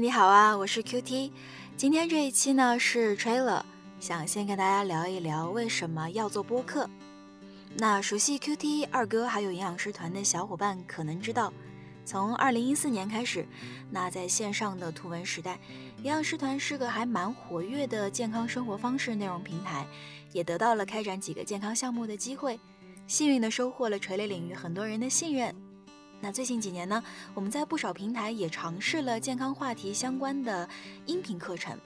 你好啊，我是 Q T。今天这一期呢是 trailer，想先跟大家聊一聊为什么要做播客。那熟悉 Q T 二哥还有营养师团的小伙伴可能知道，从二零一四年开始，那在线上的图文时代，营养师团是个还蛮活跃的健康生活方式内容平台，也得到了开展几个健康项目的机会，幸运的收获了垂类领域很多人的信任。那最近几年呢，我们在不少平台也尝试了健康话题相关的音频课程，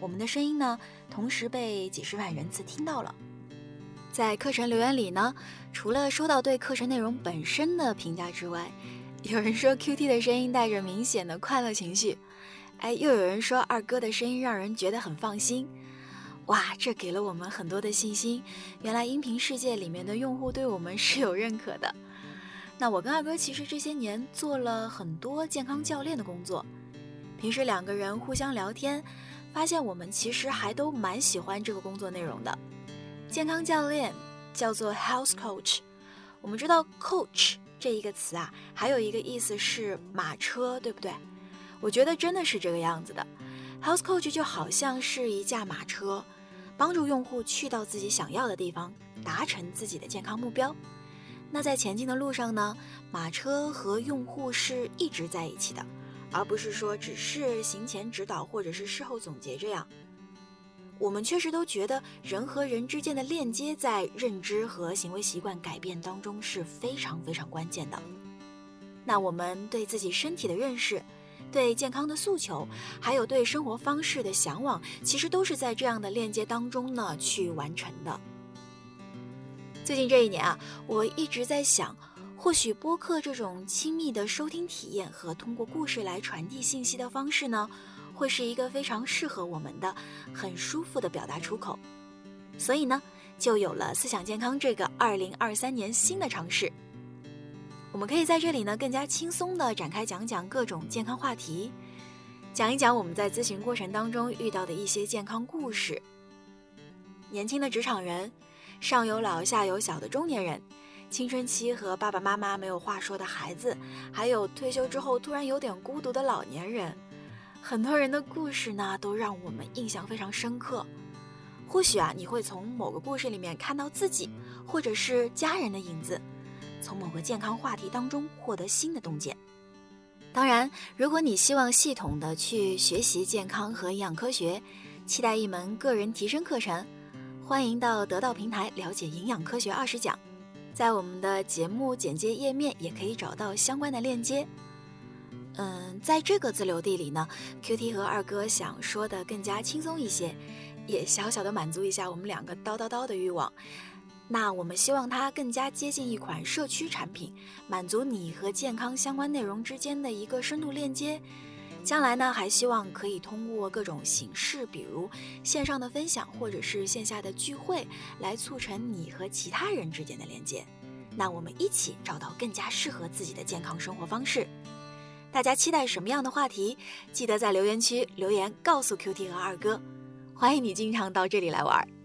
我们的声音呢，同时被几十万人次听到了。在课程留言里呢，除了收到对课程内容本身的评价之外，有人说 Q T 的声音带着明显的快乐情绪，哎，又有人说二哥的声音让人觉得很放心。哇，这给了我们很多的信心，原来音频世界里面的用户对我们是有认可的。那我跟二哥其实这些年做了很多健康教练的工作，平时两个人互相聊天，发现我们其实还都蛮喜欢这个工作内容的。健康教练叫做 health coach，我们知道 coach 这一个词啊，还有一个意思是马车，对不对？我觉得真的是这个样子的，health coach 就好像是一架马车，帮助用户去到自己想要的地方，达成自己的健康目标。那在前进的路上呢，马车和用户是一直在一起的，而不是说只是行前指导或者是事后总结这样。我们确实都觉得人和人之间的链接在认知和行为习惯改变当中是非常非常关键的。那我们对自己身体的认识、对健康的诉求，还有对生活方式的向往，其实都是在这样的链接当中呢去完成的。最近这一年啊，我一直在想，或许播客这种亲密的收听体验和通过故事来传递信息的方式呢，会是一个非常适合我们的、很舒服的表达出口。所以呢，就有了思想健康这个二零二三年新的尝试。我们可以在这里呢，更加轻松地展开讲讲各种健康话题，讲一讲我们在咨询过程当中遇到的一些健康故事。年轻的职场人。上有老下有小的中年人，青春期和爸爸妈妈没有话说的孩子，还有退休之后突然有点孤独的老年人，很多人的故事呢都让我们印象非常深刻。或许啊，你会从某个故事里面看到自己或者是家人的影子，从某个健康话题当中获得新的洞见。当然，如果你希望系统的去学习健康和营养科学，期待一门个人提升课程。欢迎到得到平台了解营养科学二十讲，在我们的节目简介页面也可以找到相关的链接。嗯，在这个自留地里呢，Q T 和二哥想说的更加轻松一些，也小小的满足一下我们两个叨叨叨的欲望。那我们希望它更加接近一款社区产品，满足你和健康相关内容之间的一个深度链接。将来呢，还希望可以通过各种形式，比如线上的分享或者是线下的聚会，来促成你和其他人之间的连接。那我们一起找到更加适合自己的健康生活方式。大家期待什么样的话题？记得在留言区留言告诉 Q T 和二哥。欢迎你经常到这里来玩。